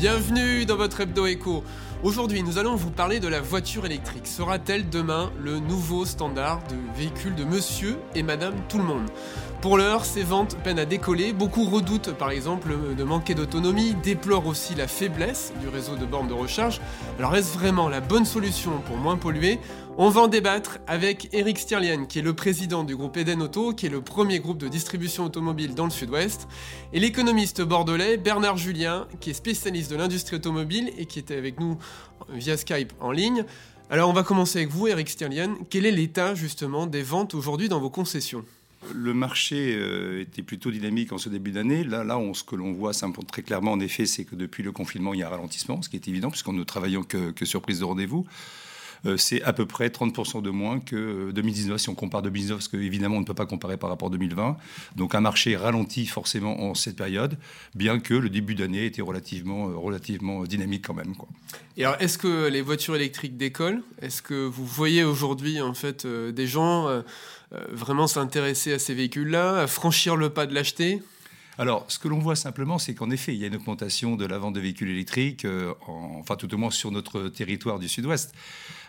Bienvenue dans votre Hebdo Echo. Aujourd'hui, nous allons vous parler de la voiture électrique. Sera-t-elle demain le nouveau standard de véhicule de monsieur et madame tout le monde? Pour l'heure, ces ventes peinent à décoller. Beaucoup redoutent par exemple de manquer d'autonomie, déplorent aussi la faiblesse du réseau de bornes de recharge. Alors est-ce vraiment la bonne solution pour moins polluer? On va en débattre avec Eric Stirlian, qui est le président du groupe Eden Auto, qui est le premier groupe de distribution automobile dans le sud-ouest, et l'économiste bordelais Bernard Julien, qui est spécialiste de l'industrie automobile et qui était avec nous via Skype en ligne. Alors on va commencer avec vous, Eric Stirlian. Quel est l'état justement des ventes aujourd'hui dans vos concessions? Le marché euh, était plutôt dynamique en ce début d'année. Là, là ce que l'on voit très clairement, en effet, c'est que depuis le confinement, il y a un ralentissement, ce qui est évident, puisqu'on ne travaillons que, que sur prise de rendez-vous. Euh, c'est à peu près 30% de moins que 2019, euh, si on compare 2019, parce qu'évidemment, on ne peut pas comparer par rapport à 2020. Donc un marché ralenti forcément en cette période, bien que le début d'année était relativement, relativement dynamique quand même. Et alors, est-ce que les voitures électriques décollent? Est-ce que vous voyez aujourd'hui, en fait, des gens vraiment s'intéresser à ces véhicules-là, à franchir le pas de l'acheter alors, ce que l'on voit simplement, c'est qu'en effet, il y a une augmentation de la vente de véhicules électriques, enfin tout au moins sur notre territoire du Sud-Ouest.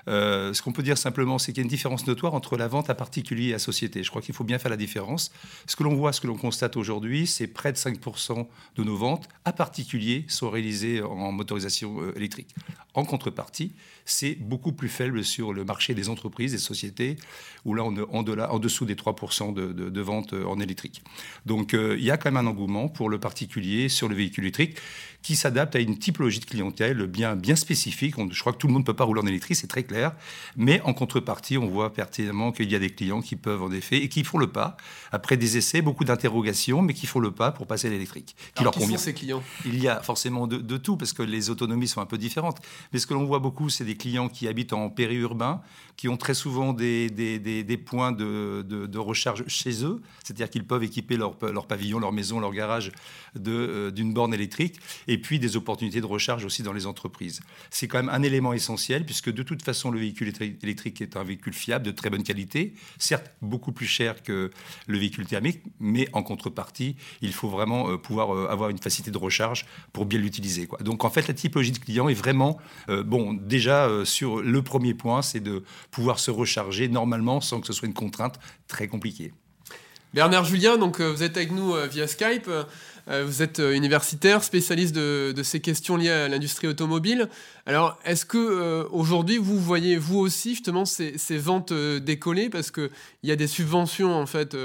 Euh, ce qu'on peut dire simplement, c'est qu'il y a une différence notoire entre la vente à particulier et à société. Je crois qu'il faut bien faire la différence. Ce que l'on voit, ce que l'on constate aujourd'hui, c'est près de 5% de nos ventes à particulier sont réalisées en motorisation euh, électrique. En contrepartie, c'est beaucoup plus faible sur le marché des entreprises, des sociétés, où là, on est en, dessous des 3% de, de, ventes en électrique. Donc, euh, il y a quand même un engouement pour le particulier sur le véhicule électrique qui s'adapte à une typologie de clientèle bien, bien spécifique. je crois que tout le monde ne peut pas rouler en électrique, c'est très clair. Mais en contrepartie, on voit pertinemment qu'il y a des clients qui peuvent en effet et qui font le pas, après des essais, beaucoup d'interrogations, mais qui font le pas pour passer à l'électrique. Qui leur qui sont ces clients? Il y a forcément de, tout, parce que les autonomies sont un peu différentes. Mais ce que l'on voit beaucoup, c'est des clients qui habitent en périurbain, qui ont très souvent des, des, des, points de, de, recharge chez eux, c'est-à-dire qu'ils peuvent équiper leur, leur, pavillon, leur maison, leur garage euh, d'une borne électrique et puis des opportunités de recharge aussi dans les entreprises. C'est quand même un élément essentiel, puisque de toute façon, le véhicule électrique est un véhicule fiable, de très bonne qualité, certes beaucoup plus cher que le véhicule thermique, mais en contrepartie, il faut vraiment euh, pouvoir euh, avoir une facilité de recharge pour bien l'utiliser. Donc en fait, la typologie de client est vraiment, bon, déjà sur le premier point, c'est de pouvoir se recharger normalement sans que ce soit une contrainte très compliquée. Bernard Julien, donc vous êtes avec nous via Skype. Euh, vous êtes euh, universitaire, spécialiste de, ces questions liées à l'industrie automobile. Alors, est-ce que euh, aujourd'hui vous voyez vous aussi justement ces, ventes décoller? Parce que il y a des subventions en fait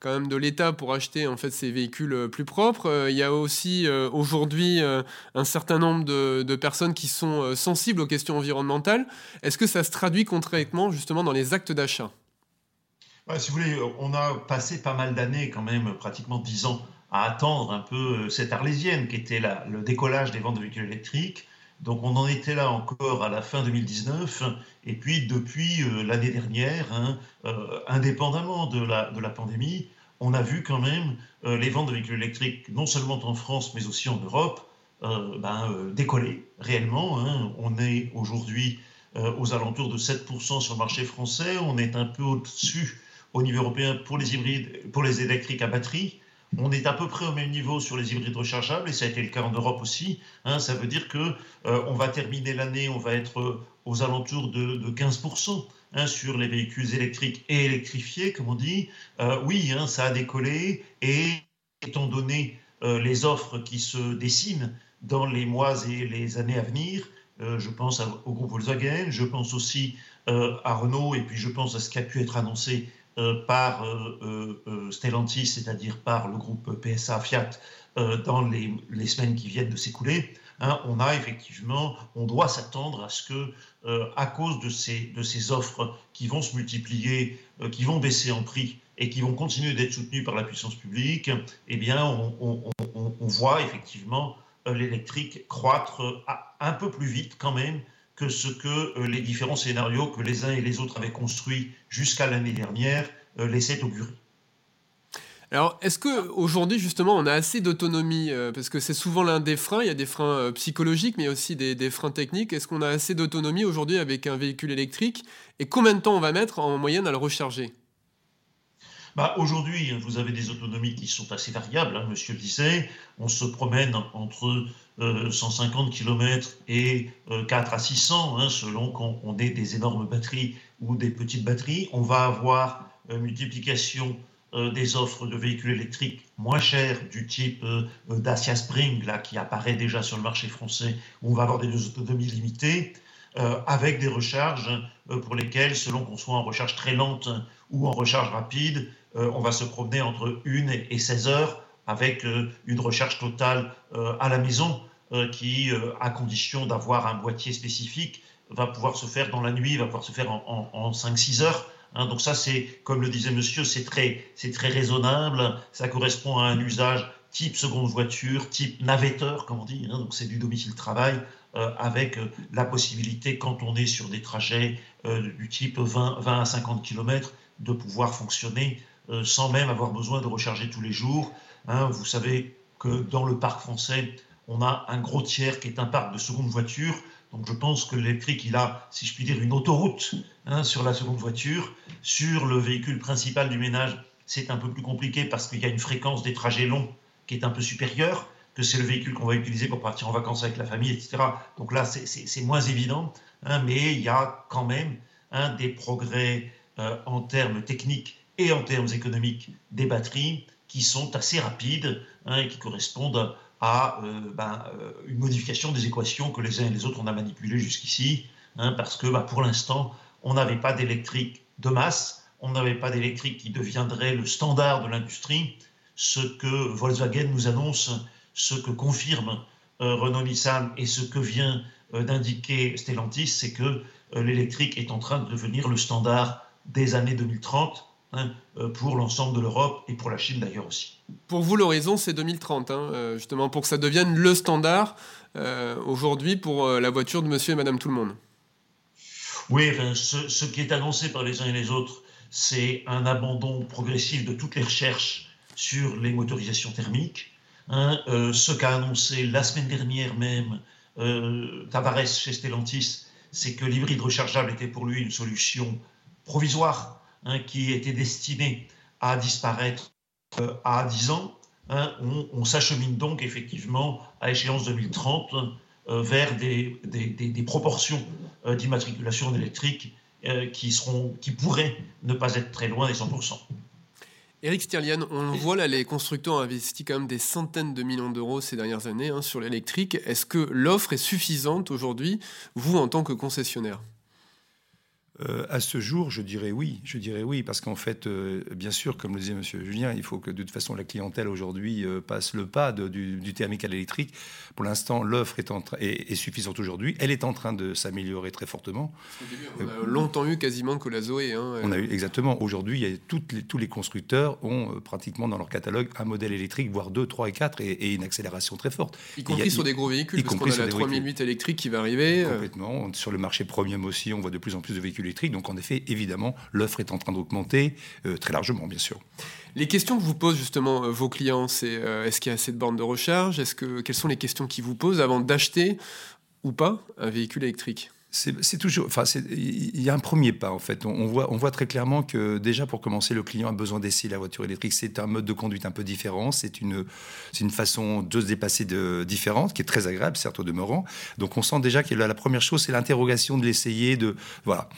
quand même de l'État pour acheter en fait ces véhicules plus propres. Il y a aussi aujourd'hui un certain nombre de, personnes qui sont sensibles aux questions environnementales. Est-ce que ça se traduit concrètement justement dans les actes d'achat? Si vous voulez, on a passé pas mal d'années quand même, pratiquement dix ans à attendre un peu cette arlésienne qui était là, le décollage des ventes de véhicules électriques. Donc on en était là encore à la fin 2019, et puis depuis euh, l'année dernière, hein, euh, indépendamment de la, de la pandémie, on a vu quand même euh, les ventes de véhicules électriques, non seulement en France, mais aussi en Europe, ben, décoller réellement. Hein. On est aujourd'hui aux alentours de 7% sur le marché français, on est un peu au-dessus au niveau européen pour les hybrides, pour les électriques à batterie. On est à peu près au même niveau sur les hybrides rechargeables et ça a été le cas en Europe aussi. Hein. ça veut dire que euh, on va terminer l'année, on va être euh, aux alentours de, 15% hein, sur les véhicules électriques et électrifiés, comme on dit. Euh, oui, hein, ça a décollé et étant donné les offres qui se dessinent dans les mois et les années à venir, je pense au groupe Volkswagen, je pense aussi à Renault et puis je pense à ce qui a pu être annoncé par euh, euh, Stellantis, c'est-à-dire par le groupe PSA Fiat, dans les, semaines qui viennent de s'écouler, hein, on a effectivement, on doit s'attendre à ce que, à cause de ces, de ces offres qui vont se multiplier, qui vont baisser en prix et qui vont continuer d'être soutenues par la puissance publique, eh bien, on, on voit effectivement l'électrique croître un peu plus vite quand même que ce que euh, les différents scénarios que les uns et les autres avaient construits jusqu'à l'année dernière euh, laissaient augurer. Alors, est-ce qu'aujourd'hui, justement, on a assez d'autonomie euh, Parce que c'est souvent l'un des freins. Il y a des freins psychologiques, mais aussi des freins techniques. Est-ce qu'on a assez d'autonomie aujourd'hui avec un véhicule électrique? Et combien de temps on va mettre en moyenne à le recharger? Bah, Aujourd'hui, vous avez des autonomies qui sont assez variables, hein, monsieur le disait. On se promène entre 150 km et 4 à 600, hein, selon qu'on ait des énormes batteries ou des petites batteries. On va avoir une multiplication euh, des offres de véhicules électriques moins chers du type euh, Dacia Spring, là, qui apparaît déjà sur le marché français, où on va avoir des autonomies limitées, euh, avec des recharges pour lesquelles, selon qu'on soit en recharge très lente ou en recharge rapide, on va se promener entre 1 et 16 heures avec une recharge totale à la maison qui, à condition d'avoir un boîtier spécifique, va pouvoir se faire dans la nuit, va pouvoir se faire en, en 5-6 heures Hein, donc ça, c'est, comme le disait monsieur, c'est très, très raisonnable. Ça correspond à un usage type seconde voiture, type navetteur, comme on dit. Hein, donc c'est du domicile-travail euh, avec euh, la possibilité, quand on est sur des trajets euh, du type 20, 20, à 50 km, de pouvoir fonctionner sans même avoir besoin de recharger tous les jours. Hein, vous savez que dans le parc français, on a un gros tiers qui est un parc de seconde voiture. Donc je pense que l'électrique, il a, si je puis dire, une autoroute hein, sur la seconde voiture. Sur le véhicule principal du ménage, c'est un peu plus compliqué parce qu'il y a une fréquence des trajets longs qui est un peu supérieure, que c'est le véhicule qu'on va utiliser pour partir en vacances avec la famille, etc. Donc là, c'est moins évident, hein, mais il y a quand même des progrès euh, en termes techniques et en termes économiques des batteries qui sont assez rapides hein, et qui correspondent à euh, ben, euh, une modification des équations que les uns et les autres on a manipulées jusqu'ici, hein, parce que ben, pour l'instant, on n'avait pas d'électrique de masse, on n'avait pas d'électrique qui deviendrait le standard de l'industrie. Ce que Volkswagen nous annonce, ce que confirme euh, Renault-Nissan et ce que vient d'indiquer Stellantis, c'est que l'électrique est en train de devenir le standard des années 2030 Hein, euh, pour l'ensemble de l'Europe et pour la Chine d'ailleurs aussi. Pour vous, l'horizon, c'est 2030, hein, euh, justement, pour que ça devienne le standard euh, aujourd'hui pour la voiture de monsieur et madame tout le monde. Oui, ce, qui est annoncé par les uns et les autres, c'est un abandon progressif de toutes les recherches sur les motorisations thermiques. Hein, ce qu'a annoncé la semaine dernière même Tavares chez Stellantis, c'est que l'hybride rechargeable était pour lui une solution provisoire Hein, qui était destiné à disparaître euh, à 10 ans, hein, on, s'achemine donc effectivement à échéance 2030 euh, vers des, des, proportions euh, d'immatriculation électrique qui, seront, qui pourraient ne pas être très loin des 100%. Eric Stirlian, on voit là, les constructeurs ont investi quand même des centaines de millions d'euros ces dernières années hein, sur l'électrique. Est-ce que l'offre est suffisante aujourd'hui, vous en tant que concessionnaire? Euh, à ce jour, je dirais oui. Je dirais oui, parce qu'en fait, euh, bien sûr, comme le disait M. Julien, il faut que de toute façon la clientèle aujourd'hui euh, passe le pas du, thermique à l'électrique. Pour l'instant, l'offre est, est, suffisante aujourd'hui. Elle est en train de s'améliorer très fortement. On a longtemps eu quasiment que la Zoé. Hein, on a eu exactement. Aujourd'hui, tous les constructeurs ont pratiquement dans leur catalogue un modèle électrique, voire deux, trois et quatre, et, une accélération très forte. Y compris sur des gros véhicules, y parce qu'on a la 3008 électrique qui va arriver. Complètement. Sur le marché premium aussi, on voit de plus en plus de véhicules Donc en effet, évidemment, l'offre est en train d'augmenter euh, très largement, bien sûr. Les questions que vous posent justement euh, vos clients, c'est euh, est-ce qu'il y a assez de bornes de recharge? Quelles sont les questions qu'ils vous posent avant d'acheter ou pas un véhicule électrique? C'est toujours, enfin, il y a un premier pas en fait. On, voit, on voit très clairement que déjà pour commencer, le client a besoin d'essayer la voiture électrique. C'est un mode de conduite un peu différent. C'est une, une façon de se dépasser de différente, qui est très agréable, certes au demeurant. Donc on sent déjà que la, première chose, c'est l'interrogation de l'essayer. De voilà.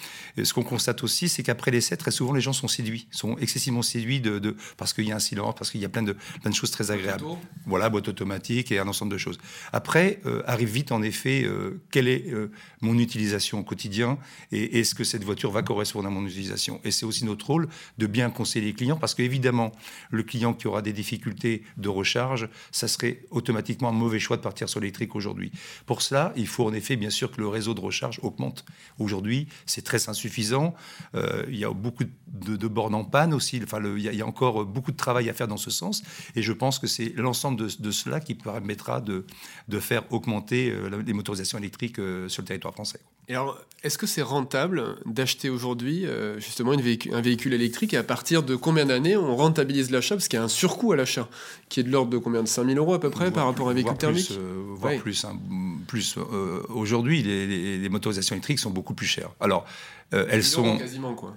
ce qu'on constate aussi, c'est qu'après l'essai, très souvent les gens sont séduits, sont excessivement séduits de, de parce qu'il y a un silence, parce qu'il y a plein de plein de choses très agréables. Voilà, boîte automatique et un ensemble de choses. Après euh, arrive vite en effet, euh, quelle est euh, mon utilisation au quotidien et est-ce que cette voiture va correspondre à mon utilisation Et c'est aussi notre rôle de bien conseiller les clients parce qu'évidemment, le client qui aura des difficultés de recharge, ça serait automatiquement un mauvais choix de partir sur l'électrique aujourd'hui. Pour cela, il faut en effet bien sûr que le réseau de recharge augmente. Aujourd'hui, c'est très insuffisant. Euh, il y a beaucoup de, bornes en panne aussi. Enfin, il, y a, encore beaucoup de travail à faire dans ce sens. Et je pense que c'est l'ensemble de, cela qui permettra de, faire augmenter euh, les motorisations électriques euh, sur le territoire français alors, est-ce que c'est rentable d'acheter aujourd'hui euh, justement un véhicule électrique et à partir de combien d'années on rentabilise l'achat? Parce qu'il y a un surcoût à l'achat qui est de l'ordre de combien de 5000 euros à peu près par rapport à un véhicule thermique? euh, Voire plus. Hein, plus euh, aujourd'hui, les, motorisations électriques sont beaucoup plus chères. Alors, elles sont. quasiment quoi.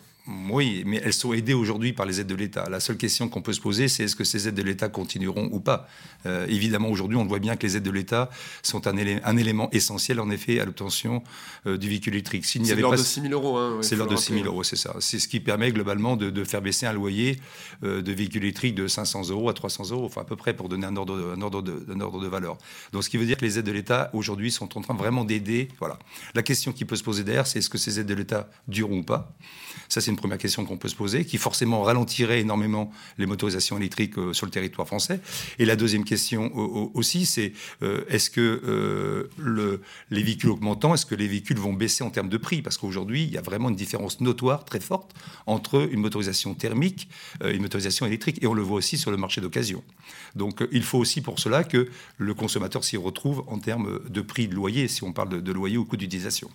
Oui, mais elles sont aidées aujourd'hui par les aides de l'État. La seule question qu'on peut se poser, c'est est-ce que ces aides de l'État continueront ou pas euh, Évidemment, aujourd'hui, on voit bien que les aides de l'État sont un, élément essentiel, en effet, à l'obtention euh, du véhicule électrique. C'est l'ordre de 6 000 euros. Hein, c'est l'ordre de 6 000 euros, c'est ça. C'est ce qui permet globalement de, faire baisser un loyer euh, de véhicule électrique de 500 euros à 300 euros, enfin à peu près pour donner un ordre, un ordre, de, un ordre de valeur. Donc, ce qui veut dire que les aides de l'État aujourd'hui sont en train vraiment d'aider. Voilà. La question qui peut se poser derrière, c'est est-ce que ces aides de l'État dureront ou pas? Ça, c'est une première question qu'on peut se poser, qui forcément ralentirait énormément les motorisations électriques euh, sur le territoire français. Et la deuxième question aussi, c'est euh, est-ce que euh, le, les véhicules augmentant, est-ce que les véhicules vont baisser en termes de prix? Parce qu'aujourd'hui, il y a vraiment une différence notoire, très forte, entre une motorisation thermique et une motorisation électrique. Et on le voit aussi sur le marché d'occasion. Donc il faut aussi pour cela que le consommateur s'y retrouve en termes de prix de loyer, si on parle de, de loyer ou coût d'utilisation.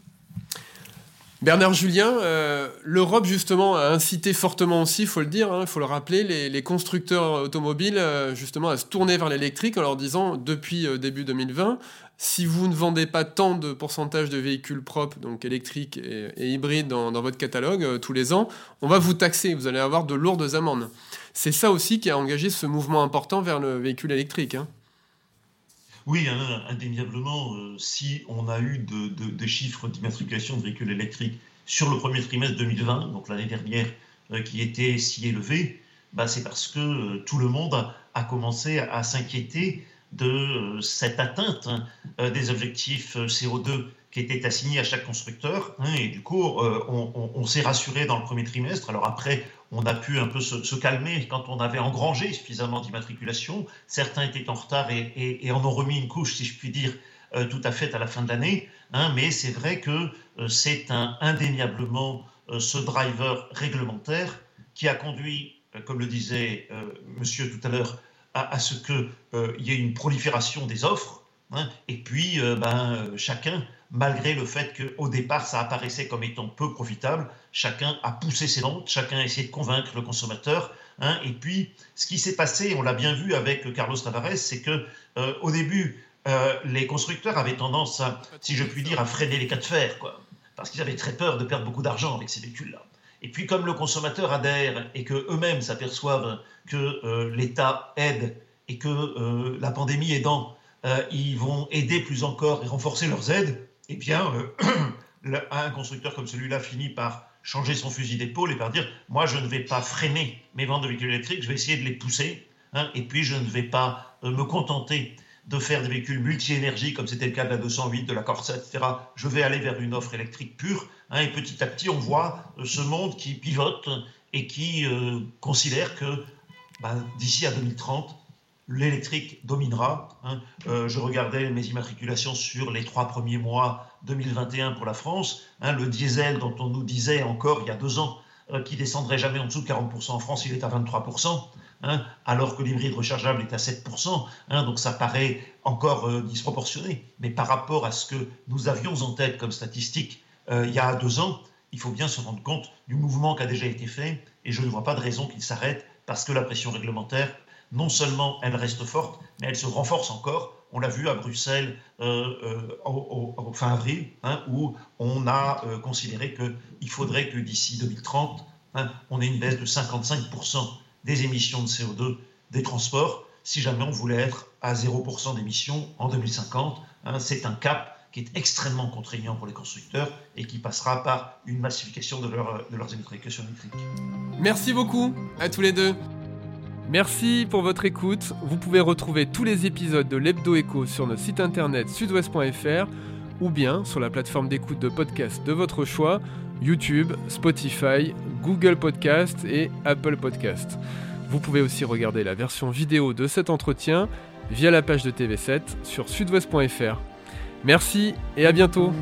Bernard Julien, euh, l'Europe justement a incité fortement aussi, il faut le dire, hein, il faut le rappeler, les, constructeurs automobiles euh, justement à se tourner vers l'électrique en leur disant depuis euh, début 2020, si vous ne vendez pas tant de pourcentage de véhicules propres, donc électriques et, hybrides dans, votre catalogue tous les ans, on va vous taxer, vous allez avoir de lourdes amendes. C'est ça aussi qui a engagé ce mouvement important vers le véhicule électrique. Hein. Oui, indéniablement, euh, si on a eu des chiffres d'immatriculation de véhicules électriques sur le premier trimestre 2020, donc l'année dernière, euh, qui étaient si élevés, bah, c'est parce que euh, tout le monde a commencé à, s'inquiéter de cette atteinte hein, des objectifs CO2 qui étaient assignés à chaque constructeur. Hein, et du coup, on s'est rassuré dans le premier trimestre. Alors après, on a pu un peu se, calmer quand on avait engrangé suffisamment d'immatriculation. Certains étaient en retard et, en ont remis une couche, si je puis dire, euh, tout à fait à la fin de l'année. Hein, mais c'est vrai que euh, c'est indéniablement euh, ce driver réglementaire qui a conduit, comme le disait monsieur tout à l'heure, à, ce qu'il y ait une prolifération des offres. Hein, et puis, ben, chacun malgré le fait qu'au départ, ça apparaissait comme étant peu profitable. Chacun a poussé ses ventes, chacun a essayé de convaincre le consommateur. Hein. et puis, ce qui s'est passé, on l'a bien vu avec Carlos Tavares, c'est que euh, au début, euh, les constructeurs avaient tendance, si je puis dire, à freiner les cas de fer, quoi, parce qu'ils avaient très peur de perdre beaucoup d'argent avec ces véhicules-là. Et puis, comme le consommateur adhère et que eux-mêmes s'aperçoivent que euh, l'État aide et que la pandémie aidant, ils vont aider plus encore et renforcer leurs aides, eh bien, euh, un constructeur comme celui-là finit par changer son fusil d'épaule et par dire Moi, je ne vais pas freiner mes ventes de véhicules électriques, je vais essayer de les pousser, hein, et puis je ne vais pas euh, me contenter de faire des véhicules multi-énergie, comme c'était le cas de la 208, de la Corsa, etc. Je vais aller vers une offre électrique pure, hein, et petit à petit, on voit euh, ce monde qui pivote et qui considère que ben, d'ici à 2030, l'électrique dominera. Hein. Euh, je regardais mes immatriculations sur les trois premiers mois 2021 pour la France. Hein. le diesel dont on nous disait encore il y a deux ans euh, qu'il descendrait jamais en dessous de 40% en France, il est à 23%. Hein, alors que l'hybride rechargeable est à 7%. donc ça paraît encore euh, disproportionné. Mais par rapport à ce que nous avions en tête comme statistique il y a deux ans, il faut bien se rendre compte du mouvement qui a déjà été fait. Et je ne vois pas de raison qu'il s'arrête parce que la pression réglementaire non seulement elle reste forte, mais elle se renforce encore. On l'a vu à Bruxelles euh, euh, fin avril, hein, où on a euh, considéré qu'il faudrait que d'ici 2030, hein, on ait une baisse de 55% des émissions de CO2 des transports, si jamais on voulait être à 0% d'émissions en 2050. Hein. C'est un cap qui est extrêmement contraignant pour les constructeurs et qui passera par une massification de, de leurs électrifications électriques. Merci beaucoup à tous les deux. Merci pour votre écoute. Vous pouvez retrouver tous les épisodes de l'Hebdo Echo sur notre site internet sudouest.fr ou bien sur la plateforme d'écoute de podcast de votre choix, YouTube, Spotify, Google Podcast et Apple Podcast. Vous pouvez aussi regarder la version vidéo de cet entretien via la page de TV7 sur sudouest.fr. Merci et à bientôt